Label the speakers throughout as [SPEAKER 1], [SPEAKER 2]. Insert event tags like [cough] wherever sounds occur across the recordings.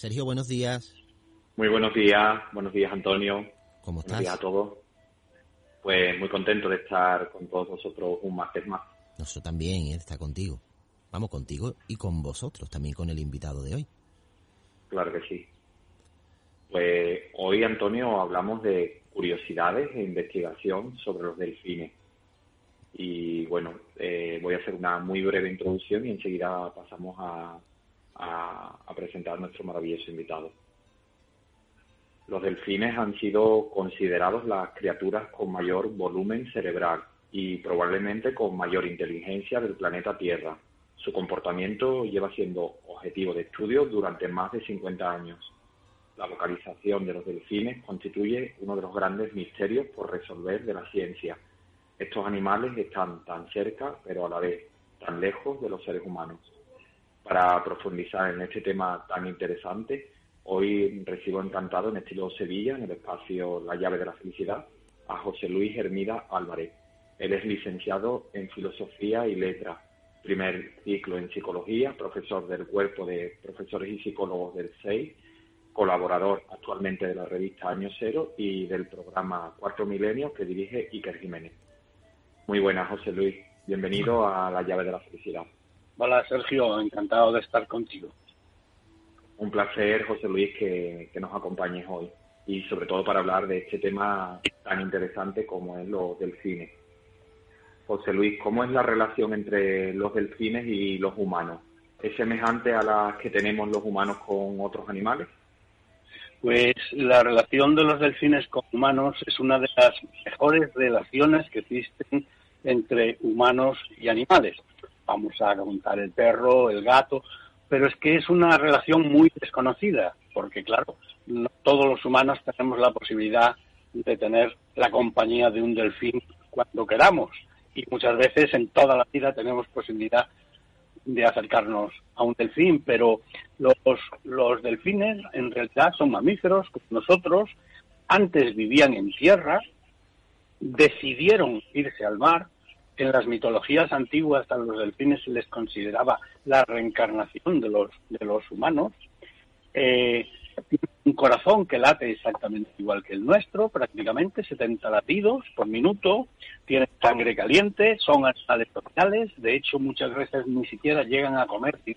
[SPEAKER 1] Sergio, buenos días.
[SPEAKER 2] Muy buenos días, buenos días Antonio.
[SPEAKER 1] ¿Cómo estás?
[SPEAKER 2] Buenos días a todos. Pues muy contento de estar con todos vosotros un martes más.
[SPEAKER 1] Nosotros también, ¿eh? está contigo. Vamos contigo y con vosotros, también con el invitado de hoy.
[SPEAKER 2] Claro que sí. Pues hoy, Antonio, hablamos de curiosidades e investigación sobre los delfines. Y bueno, eh, voy a hacer una muy breve introducción y enseguida pasamos a, a, presentar a nuestro maravilloso invitado. Los delfines han sido considerados las criaturas con mayor volumen cerebral y probablemente con mayor inteligencia del planeta Tierra. Su comportamiento lleva siendo objetivo de estudio durante más de 50 años. La localización de los delfines constituye uno de los grandes misterios por resolver de la ciencia. Estos animales están tan cerca, pero a la vez tan lejos de los seres humanos. Para profundizar en este tema tan interesante, hoy recibo encantado en estilo Sevilla, en el espacio La llave de la felicidad, a José Luis Hermida Álvarez. Él es licenciado en Filosofía y Letras, primer ciclo en Psicología, profesor del Cuerpo de Profesores y Psicólogos del SEI, colaborador actualmente de la revista Año Cero y del programa Cuarto Milenio que dirige Iker Jiménez. Muy buenas, José Luis. Bienvenido a La llave de la felicidad.
[SPEAKER 3] Hola, Sergio. Encantado de estar contigo.
[SPEAKER 2] Un placer, José Luis, que, que nos acompañes hoy y sobre todo para hablar de este tema tan interesante como es los delfines. José Luis, ¿cómo es la relación entre los delfines y los humanos? ¿Es semejante a la que tenemos los humanos con otros animales?
[SPEAKER 3] Pues la relación de los delfines con humanos es una de las mejores relaciones que existen entre humanos y animales. Vamos a contar el perro, el gato, pero es que es una relación muy desconocida, porque claro, no todos los humanos tenemos la posibilidad de tener la compañía de un delfín cuando queramos y muchas veces en toda la vida tenemos posibilidad de acercarnos a un delfín, pero los, los delfines en realidad son mamíferos como nosotros, antes vivían en tierra, decidieron irse al mar, en las mitologías antiguas a los delfines se les consideraba la reencarnación de los, de los humanos, eh, un corazón que late exactamente igual que el nuestro, prácticamente 70 latidos por minuto, tienen sangre caliente, son animales sociales, de hecho muchas veces ni siquiera llegan a comer si,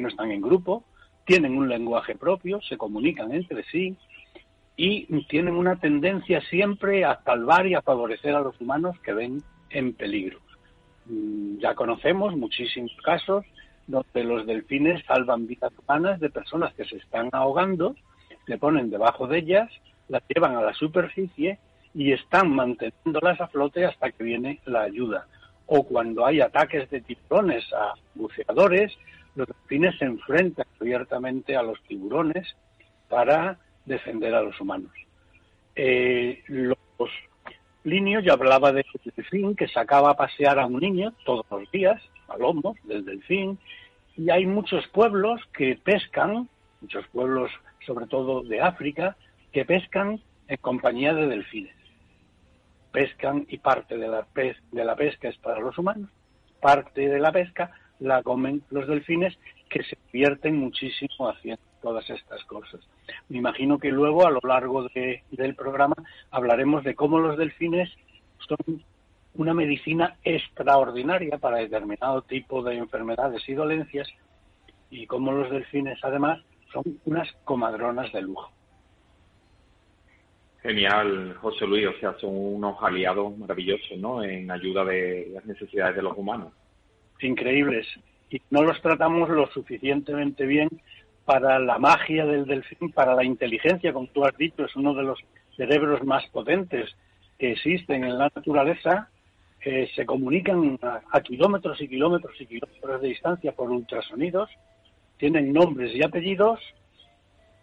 [SPEAKER 3] no están en grupo, tienen un lenguaje propio, se comunican entre sí y tienen una tendencia siempre a salvar y a favorecer a los humanos que ven en peligro. Mm, Ya conocemos muchísimos casos donde los delfines salvan vidas humanas de personas que se están ahogando, se ponen debajo de ellas, las llevan a la superficie y están manteniéndolas a flote hasta que viene la ayuda. O cuando hay ataques de tiburones a buceadores, los delfines se enfrentan abiertamente a los tiburones para defender a los humanos. Eh, los Plinio ya hablaba del delfín que sacaba a pasear a un niño todos los días, a lomos del delfín, y hay muchos pueblos que pescan, muchos pueblos sobre todo de África, que pescan en compañía de delfines. Pescan y parte de la, pes de la pesca es para los humanos, parte de la pesca la comen los delfines que se divierten muchísimo haciendo todas estas cosas. Me imagino que luego a lo largo de, del programa hablaremos de cómo los delfines son una medicina extraordinaria para determinado tipo de enfermedades y dolencias y cómo los delfines además son unas comadronas de lujo.
[SPEAKER 2] Genial, José Luis, o sea, son unos aliados maravillosos, ¿no? En ayuda de las necesidades de los humanos.
[SPEAKER 3] Increíbles. y no los tratamos lo suficientemente bien para la magia del delfín, para la inteligencia, como tú has dicho, es uno de los cerebros más potentes que existen en la naturaleza, eh, se comunican a, kilómetros y kilómetros y kilómetros de distancia por ultrasonidos, tienen nombres y apellidos,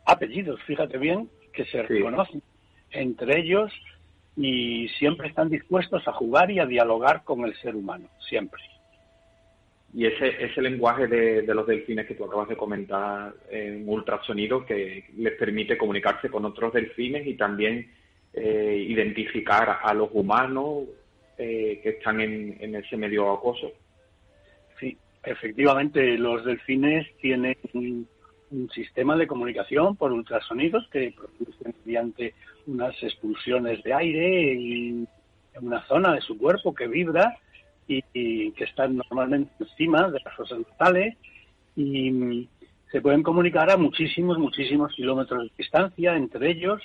[SPEAKER 3] apellidos, fíjate bien, que se reconocen entre ellos y siempre están dispuestos a jugar y a dialogar con el ser humano, siempre.
[SPEAKER 2] Y ese, ese lenguaje de, los delfines que tú acabas de comentar en ultrasonido que les permite comunicarse con otros delfines y también eh, identificar a los humanos eh, que están en, ese medio acoso.
[SPEAKER 3] Sí, efectivamente, los delfines tienen un, sistema de comunicación por ultrasonidos que producen mediante unas expulsiones de aire en, una zona de su cuerpo que vibra y, que están normalmente encima de las fosas nasales y se pueden comunicar a muchísimos, muchísimos kilómetros de distancia entre ellos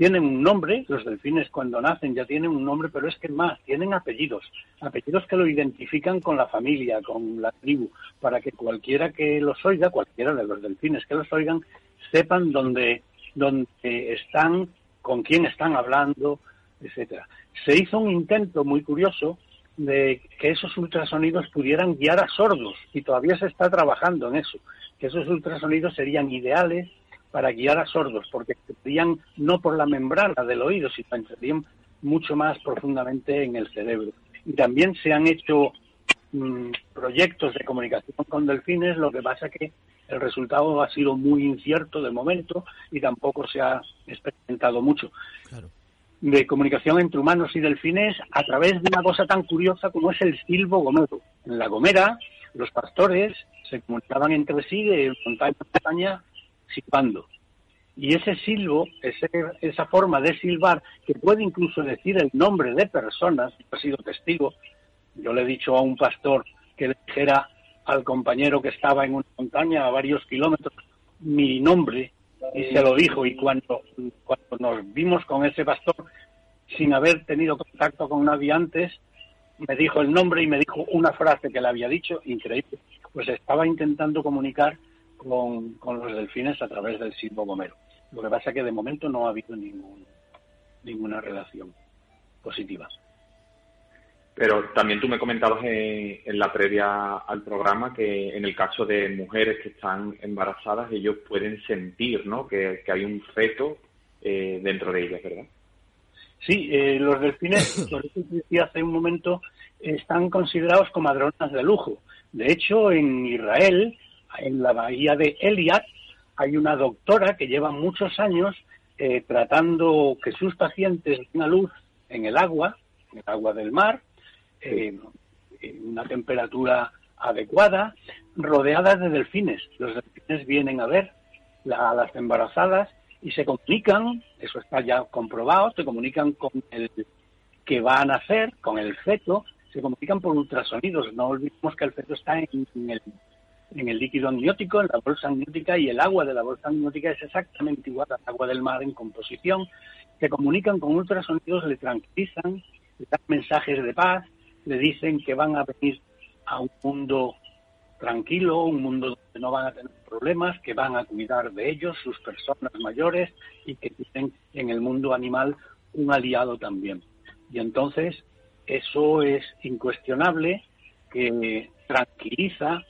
[SPEAKER 3] tienen un nombre, los delfines cuando nacen ya tienen un nombre, pero es que más, tienen apellidos, apellidos que lo identifican con la familia, con la tribu, para que cualquiera que los oiga, cualquiera de los delfines que los oigan, sepan dónde, dónde están, con quién están hablando, etcétera. Se hizo un intento muy curioso de que esos ultrasonidos pudieran guiar a sordos y todavía se está trabajando en eso, que esos ultrasonidos serían ideales para guiar a sordos, porque entrarían no por la membrana del oído, sino entrarían mucho más profundamente en el cerebro. Y también se han hecho mm, proyectos de comunicación con delfines, lo que pasa que el resultado ha sido muy incierto de momento y tampoco se ha experimentado mucho. De comunicación entre humanos y delfines a través de una cosa tan curiosa como es el silbo gomero. En la gomera, los pastores se comunicaban entre sí de montaña a montaña silbando. Y ese silbo, esa forma de silbar, que puede incluso decir el nombre de personas, ha sido testigo, yo le he dicho a un pastor que le dijera al compañero que estaba en una montaña a varios kilómetros mi nombre y se lo dijo y cuando, cuando nos vimos con ese pastor sin haber tenido contacto con nadie antes, me dijo el nombre y me dijo una frase que le había dicho, increíble. Pues estaba intentando comunicar con, los delfines a través del silbo gomero. Lo que pasa es que de momento no ha habido ningún, ninguna relación positiva.
[SPEAKER 2] Pero también tú me comentabas en, la previa al programa que en el caso de mujeres que están embarazadas, ellos pueden sentir ¿no? que, hay un feto eh, dentro de ellas, ¿verdad?
[SPEAKER 3] Sí, eh, los delfines, [laughs] por eso decía hace un momento, están considerados como madronas de lujo. De hecho, en Israel en la bahía de Eliat hay una doctora que lleva muchos años eh, tratando que sus pacientes den luz en el agua, en el agua del mar, eh, en una temperatura adecuada, rodeadas de delfines. Los delfines vienen a ver a las embarazadas y se comunican, eso está ya comprobado, se comunican con el que va a nacer, con el feto, se comunican por ultrasonidos. No olvidemos que el feto está en el en el líquido amniótico, en la bolsa amniótica, y el agua de la bolsa amniótica es exactamente igual al agua del mar en composición. Se comunican con ultrasonidos, le tranquilizan, le dan mensajes de paz, le dicen que van a venir a un mundo tranquilo, un mundo donde no van a tener problemas, que van a cuidar de ellos, sus personas mayores, y que tienen en el mundo animal un aliado también. Y entonces, eso es incuestionable, que tranquiliza,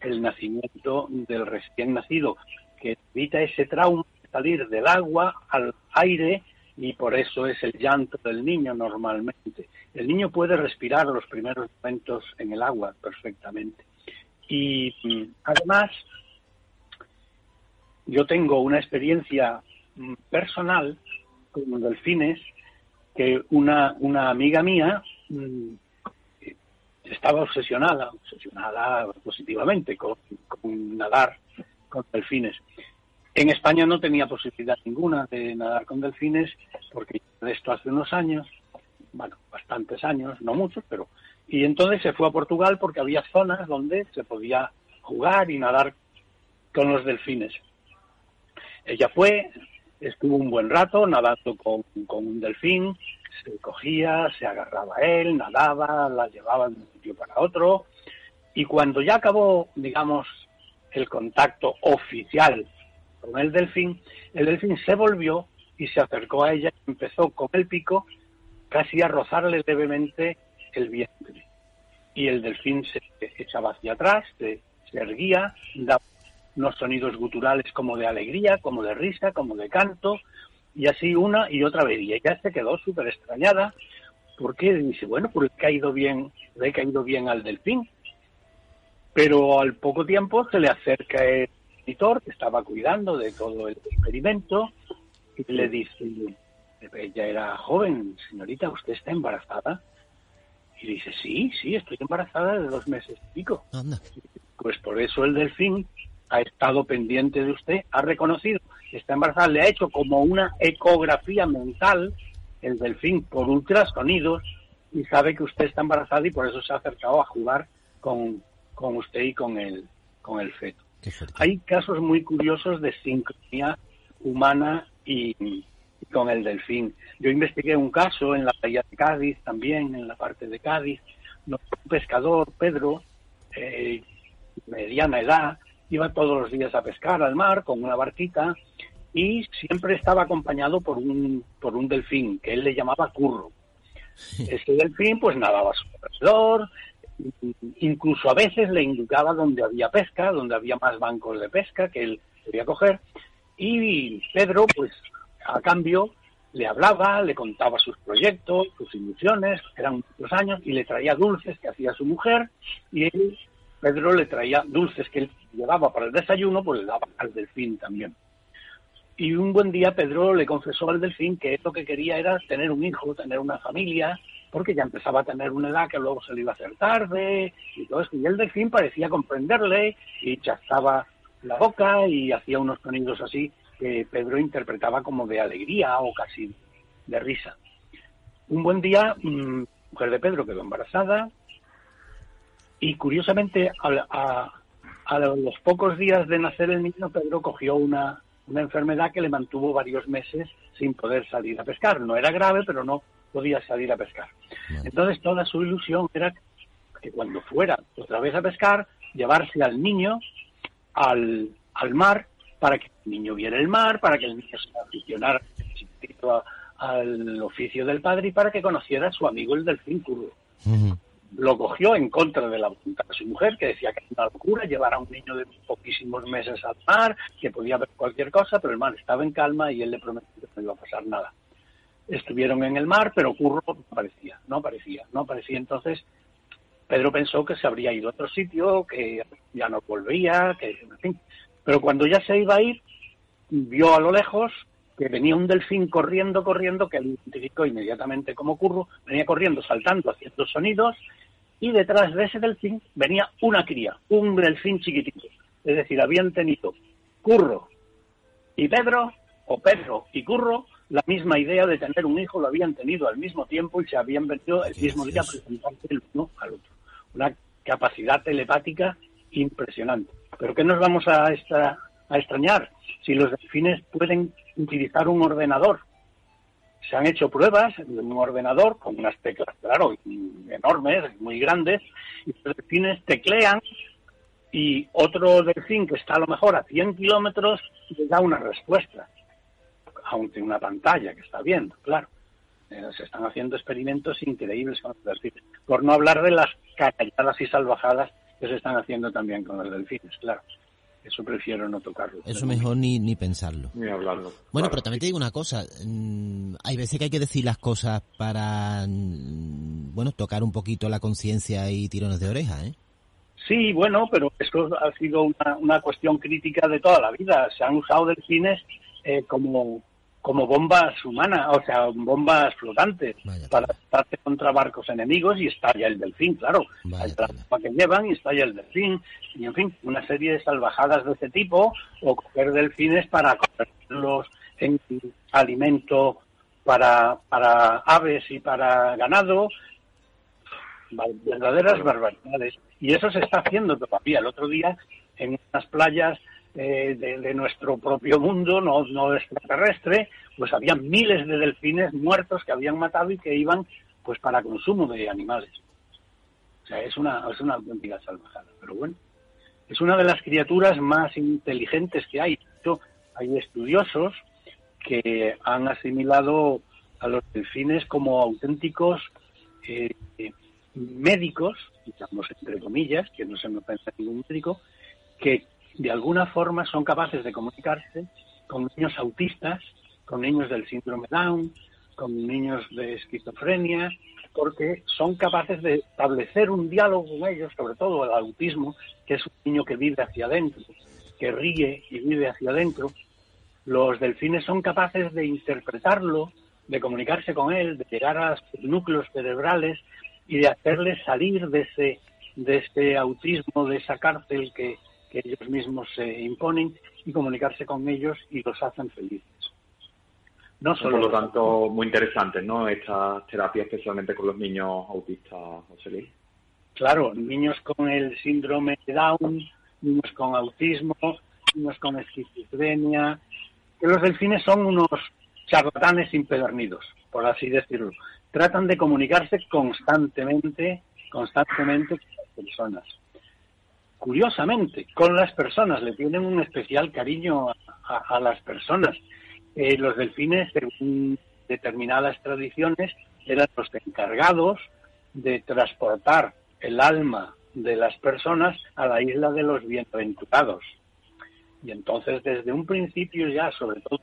[SPEAKER 3] el nacimiento del recién nacido, que evita ese trauma de salir del agua al aire y por eso es el llanto del niño normalmente. El niño puede respirar los primeros momentos en el agua perfectamente. Y mm, además, yo tengo una experiencia mm, personal con delfines que una, una amiga mía mm, estaba obsesionada, obsesionada positivamente con, nadar con delfines. En España no tenía posibilidad ninguna de nadar con delfines porque de esto hace unos años, bueno, bastantes años, no muchos, pero... Y entonces se fue a Portugal porque había zonas donde se podía jugar y nadar con los delfines. Ella fue, estuvo un buen rato nadando con, con un delfín, se cogía, se agarraba a él, nadaba, la llevaba de un sitio para otro Y cuando ya acabó, digamos, el contacto oficial con el delfín, el delfín se volvió y se acercó a ella y empezó con el pico casi a rozarle levemente el vientre. Y el delfín se echaba hacia atrás, se, se erguía, daba unos sonidos guturales como de alegría, como de risa, como de canto, y así una y otra vez. Y ella se quedó súper extrañada, porque dice, bueno, pues le ha caído bien, le ha caído bien al delfín. Pero al poco tiempo se le acerca el editor que estaba cuidando de todo el experimento y le dice, ella era joven, señorita, ¿usted está embarazada? Y dice, sí, sí, estoy embarazada de dos meses y pico. Pues por eso el delfín ha estado pendiente de usted, ha reconocido que está embarazada, le ha hecho como una ecografía mental, el delfín por ultrasonidos, y sabe que usted está embarazada y por eso se ha acercado a jugar con, con usted y con el, con el feto. Hay casos muy curiosos de sincronía humana y, con el delfín. Yo investigué un caso en la playa de Cádiz, también en la parte de Cádiz. Un pescador, Pedro, eh, mediana edad, iba todos los días a pescar al mar con una barquita y siempre estaba acompañado por un, por un delfín que él le llamaba Curro. [laughs] Ese delfín pues nadaba a su alrededor, incluso a veces le indicaba donde había pesca, donde había más bancos de pesca que él quería coger y Pedro pues a cambio le hablaba, le contaba sus proyectos, sus ilusiones, eran muchos años, y le traía dulces que hacía su mujer, y él, Pedro, le traía dulces que él llevaba para el desayuno, pues le daba al delfín también. Y un buen día Pedro le confesó al delfín que lo que quería era tener un hijo, tener una familia, porque ya empezaba a tener una edad que luego se le iba a hacer tarde, y todo esto. Y el delfín parecía comprenderle, y chastaba la boca, y hacía unos sonidos así, que Pedro interpretaba como de alegría o casi de risa. Un buen día, mm, mujer de Pedro quedó embarazada y curiosamente a, los pocos días de nacer el niño, Pedro cogió una, una enfermedad que le mantuvo varios meses sin poder salir a pescar. No era grave, pero no podía salir a pescar. Entonces toda su ilusión era que cuando fuera otra vez a pescar, llevarse al niño al, al mar para que el niño viera el mar, para que el niño se aficionara al oficio del padre y para que conociera a su amigo el delfín curvo. Lo cogió en contra de la voluntad de su mujer, que decía que era una locura llevar a un niño de poquísimos meses al mar, que podía ver cualquier cosa, pero el mar estaba en calma y él le prometió que no iba a pasar nada. Estuvieron en el mar, pero Curro no aparecía, no aparecía, no aparecía. Entonces, Pedro pensó que se habría ido a otro sitio, que ya no volvía, que, en fin, pero cuando ya se iba a ir, vio a lo lejos que venía un delfín corriendo, corriendo, que él identificó inmediatamente como curro, venía corriendo, saltando, haciendo sonidos, y detrás de ese delfín venía una cría, un delfín chiquitito. Es decir, habían tenido Curro y Pedro, o Pedro y Curro, la misma idea de tener un hijo, lo habían tenido al mismo tiempo y se habían venido el mismo día a presentarse el uno al otro. Una capacidad telepática impresionante. Pero ¿qué nos vamos a, a extrañar si los delfines pueden utilizar un ordenador? Se han hecho pruebas en un ordenador con unas teclas, claro, enormes, muy grandes, y los delfines teclean y otro delfín que está a lo mejor a 100 kilómetros le da una respuesta, aunque una pantalla que está viendo, claro. Eh, se están haciendo experimentos increíbles con los delfines. Por no hablar de las calladas y salvajadas que se están haciendo también con los delfines, claro. Eso prefiero no tocarlo.
[SPEAKER 1] Eso mejor ni, ni pensarlo.
[SPEAKER 2] Ni hablarlo.
[SPEAKER 1] Bueno, pero también te digo una cosa. Mm, hay veces que hay que decir las cosas para, mm, bueno, tocar un poquito la conciencia y tirones de oreja, ¿eh?
[SPEAKER 3] Sí, bueno, pero eso ha sido una, una cuestión crítica de toda la vida. Se han usado delfines eh, como como bombas humanas, o sea, bombas flotantes para estarse contra barcos enemigos y estalla el delfín, claro. el trampa que llevan y estalla el delfín. Y en fin, una serie de salvajadas de ese tipo o coger delfines para convertirlos en alimento para, para aves y para ganado. Verdaderas barbaridades. Y eso se está haciendo todavía. El otro día en unas playas eh, de, nuestro propio mundo, no, extraterrestre, pues había miles de delfines muertos que habían matado y que iban pues para consumo de animales. O sea, es una, es una auténtica salvajada. Pero bueno, es una de las criaturas más inteligentes que hay. Hay estudiosos que han asimilado a los delfines como auténticos eh, médicos, digamos entre comillas, que no se me piensa ningún médico, que de alguna forma son capaces de comunicarse con niños autistas, con niños del síndrome Down, con niños de esquizofrenia, porque son capaces de establecer un diálogo con ellos, sobre todo el autismo, que es un niño que vive hacia adentro, que ríe y vive hacia adentro. Los delfines son capaces de interpretarlo, de comunicarse con él, de llegar a los núcleos cerebrales y de hacerles salir de ese, de ese autismo, de esa cárcel que, que ellos mismos se imponen y comunicarse con ellos y los hacen felices.
[SPEAKER 2] No solo Por lo tanto, muy interesante, ¿no? Esta terapia, especialmente con los niños autistas, José Luis.
[SPEAKER 3] Claro, niños con el síndrome de Down, niños con autismo, niños con esquizofrenia, que los delfines son unos charlatanes impedernidos, por así decirlo. Tratan de comunicarse constantemente, constantemente con las personas. Curiosamente, con las personas, le tienen un especial cariño a las personas eh, los delfines, según determinadas tradiciones, eran los encargados de transportar el alma de las personas a la isla de los bienaventurados. Y entonces, desde un principio ya, sobre todo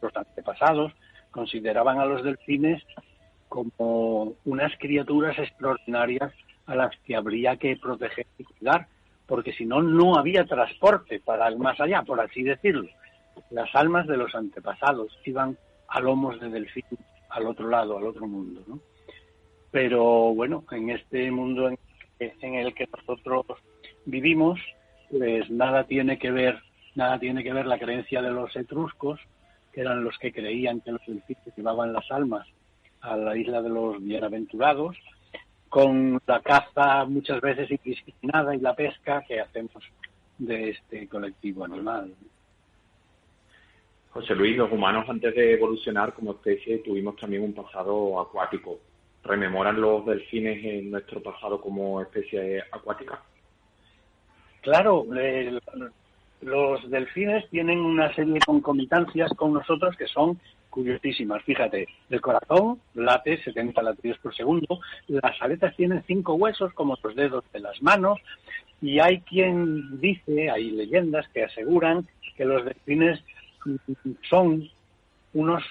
[SPEAKER 3] los antepasados, consideraban a los delfines como unas criaturas extraordinarias a las que habría que proteger y cuidar, porque si no, no había transporte para el más allá, por así decirlo las almas de los antepasados iban a lomos de delfín al otro lado, al otro mundo, ¿no? Pero bueno, en este mundo en, el que nosotros vivimos, pues nada tiene que ver, nada tiene que ver la creencia de los etruscos, que eran los que creían que los delfines llevaban las almas a la isla de los bienaventurados, con la caza muchas veces indiscriminada y la pesca que hacemos de este colectivo animal.
[SPEAKER 2] José Luis, los humanos antes de evolucionar como especie tuvimos también un pasado acuático. ¿Rememoran los delfines en nuestro pasado como especie acuática?
[SPEAKER 3] Claro, los delfines tienen una serie de concomitancias con nosotros que son curiosísimas. Fíjate, el corazón late 70 latidos por segundo, las aletas tienen cinco huesos como los dedos de las manos y hay quien dice, hay leyendas que aseguran que los delfines son unos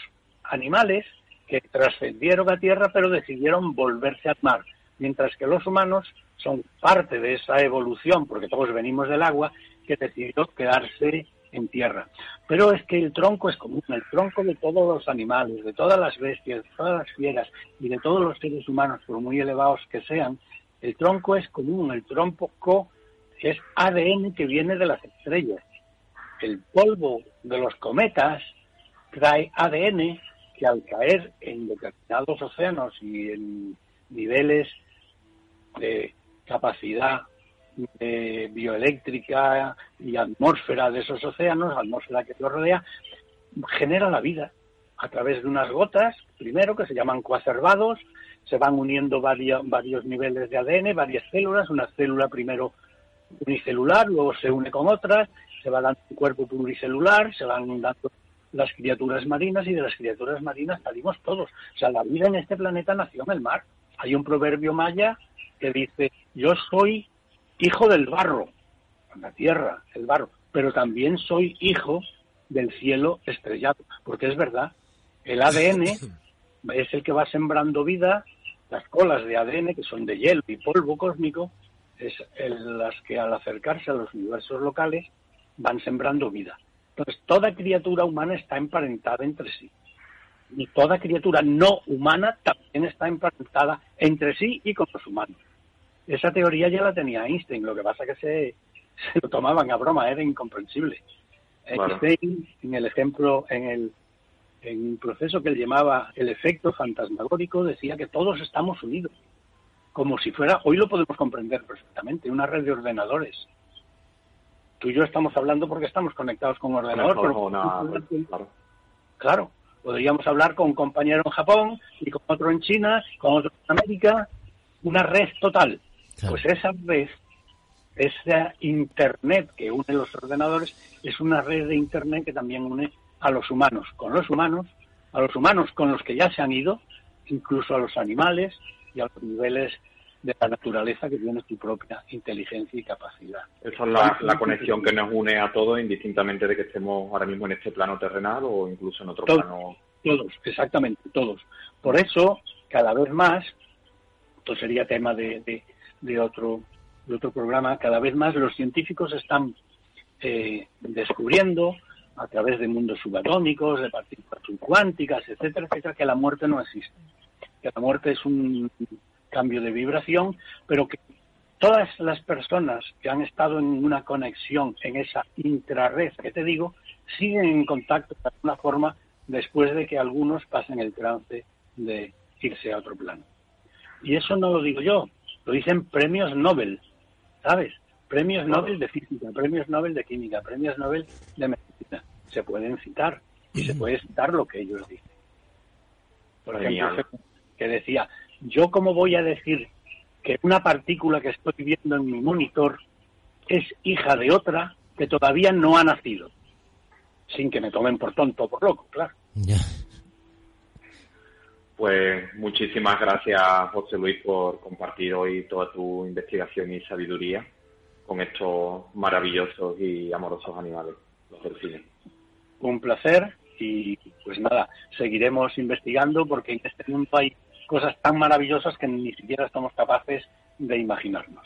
[SPEAKER 3] animales que trascendieron a tierra pero decidieron volverse al mar, mientras que los humanos son parte de esa evolución, porque todos venimos del agua, que decidió quedarse en tierra. Pero es que el tronco es común, el tronco de todos los animales, de todas las bestias, de todas las fieras y de todos los seres humanos, por muy elevados que sean, el tronco es común, el tronco es ADN que viene de las estrellas el polvo de los cometas trae ADN que al caer en determinados océanos y en niveles de capacidad bioeléctrica y atmósfera de esos océanos, atmósfera que los rodea, genera la vida a través de unas gotas, primero que se llaman coacervados, se van uniendo varios, varios niveles de ADN, varias células, una célula primero unicelular, luego se une con otras, se va dando un cuerpo pluricelular, se van dando las criaturas marinas y de las criaturas marinas salimos todos. O sea, la vida en este planeta nació en el mar. Hay un proverbio maya que dice, yo soy hijo del barro, la tierra, el barro, pero también soy hijo del cielo estrellado, porque es verdad, el ADN [laughs] es el que va sembrando vida, las colas de ADN, que son de hielo y polvo cósmico, es las que al acercarse a los universos locales van sembrando vida. Entonces, toda criatura humana está emparentada entre sí. Y toda criatura no humana también está emparentada entre sí y con los humanos. Esa teoría ya la tenía Einstein, lo que pasa que se, se lo tomaban a broma, era incomprensible. Einstein, en el ejemplo, en el en un proceso que él llamaba el efecto fantasmagórico, decía que todos estamos unidos, como si fuera, hoy lo podemos comprender perfectamente, una red de ordenadores tú y yo estamos hablando porque estamos conectados con un ordenador. Pero, claro. podríamos hablar con un compañero en Japón y con otro en China, con otro en América, una red total. Pues esa red, esa Internet que une los ordenadores, es una red de Internet que también une a los humanos con los humanos, a los humanos con los que ya se han ido, incluso a los animales y a los niveles de la naturaleza que tiene su propia inteligencia y capacidad.
[SPEAKER 2] Esa es la, la conexión que nos une a todos, indistintamente de que estemos ahora mismo en este plano terrenal o incluso en otro plano.
[SPEAKER 3] Todos, exactamente, todos. Por eso, cada vez más, esto sería tema de, de, otro, de otro programa, cada vez más los científicos están eh, descubriendo a través de mundos subatómicos, de partículas subcuánticas, etcétera, etcétera, que la muerte no existe. Que la muerte es un cambio de vibración, pero que todas las personas que han estado en una conexión en esa intrarred que te digo, siguen en contacto de alguna forma después de que algunos pasen el trance de irse a otro plano. Y eso no lo digo yo, lo dicen premios Nobel, ¿sabes? Premios Nobel de física, premios Nobel de química, premios Nobel de medicina. Se pueden citar y se puede citar lo que ellos dicen. Por ejemplo, que decía, yo cómo voy a decir que una partícula que estoy viendo en mi monitor es hija de otra que todavía no ha nacido, sin que me tomen por tonto o por loco, claro.
[SPEAKER 2] Pues muchísimas gracias, José Luis, por compartir hoy toda tu investigación y sabiduría con estos maravillosos y amorosos animales, los delfines.
[SPEAKER 3] Un placer y pues nada, seguiremos investigando porque en este mundo hay cosas tan maravillosas que ni siquiera estamos capaces de imaginarnos.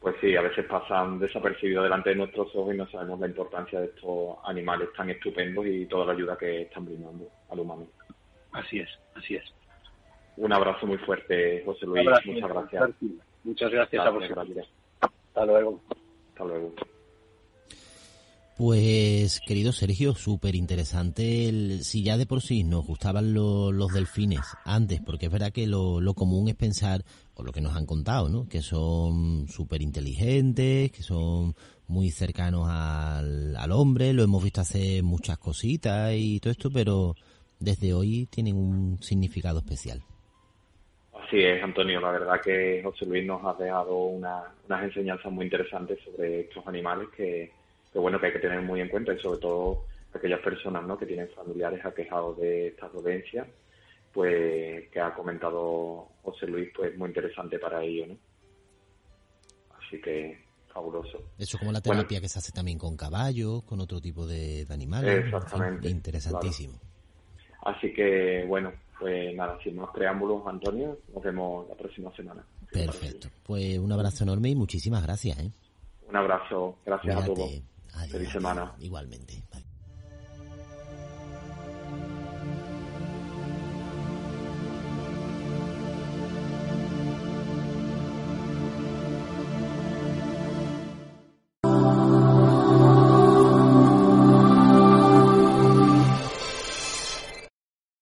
[SPEAKER 2] Pues sí, a veces pasan desapercibidos delante de nuestros ojos y no sabemos la importancia de estos animales tan estupendos y toda la ayuda que están brindando al humano.
[SPEAKER 3] Así es, así es.
[SPEAKER 2] Un abrazo muy fuerte, José Luis. Muchas gracias.
[SPEAKER 3] Muchas gracias, a vosotros. Hasta luego.
[SPEAKER 2] Hasta luego.
[SPEAKER 1] Pues, querido Sergio, súper interesante. Si ya de por sí nos gustaban los delfines antes, porque es verdad que lo, común es pensar, o lo que nos han contado, ¿no? Que son súper inteligentes, que son muy cercanos al, al hombre, lo hemos visto hacer muchas cositas y todo esto, pero desde hoy tienen un significado especial.
[SPEAKER 2] Así es, Antonio. La verdad que José Luis nos ha dejado una, unas enseñanzas muy interesantes sobre estos animales que que bueno que hay que tener muy en cuenta y sobre todo aquellas personas ¿no? que tienen familiares aquejados de esta dolencia, pues que ha comentado José Luis, pues muy interesante para ellos, ¿no? Así que fabuloso.
[SPEAKER 1] Eso como la terapia que se hace también con caballos, con otro tipo de, animales.
[SPEAKER 2] Exactamente.
[SPEAKER 1] interesantísimo.
[SPEAKER 2] Así que bueno, pues nada, sin más preámbulos, Antonio, nos vemos la próxima semana.
[SPEAKER 1] Perfecto. Pues un abrazo enorme y muchísimas gracias. ¿eh?
[SPEAKER 2] Un abrazo, gracias a todos. Feliz semana.
[SPEAKER 1] Igualmente.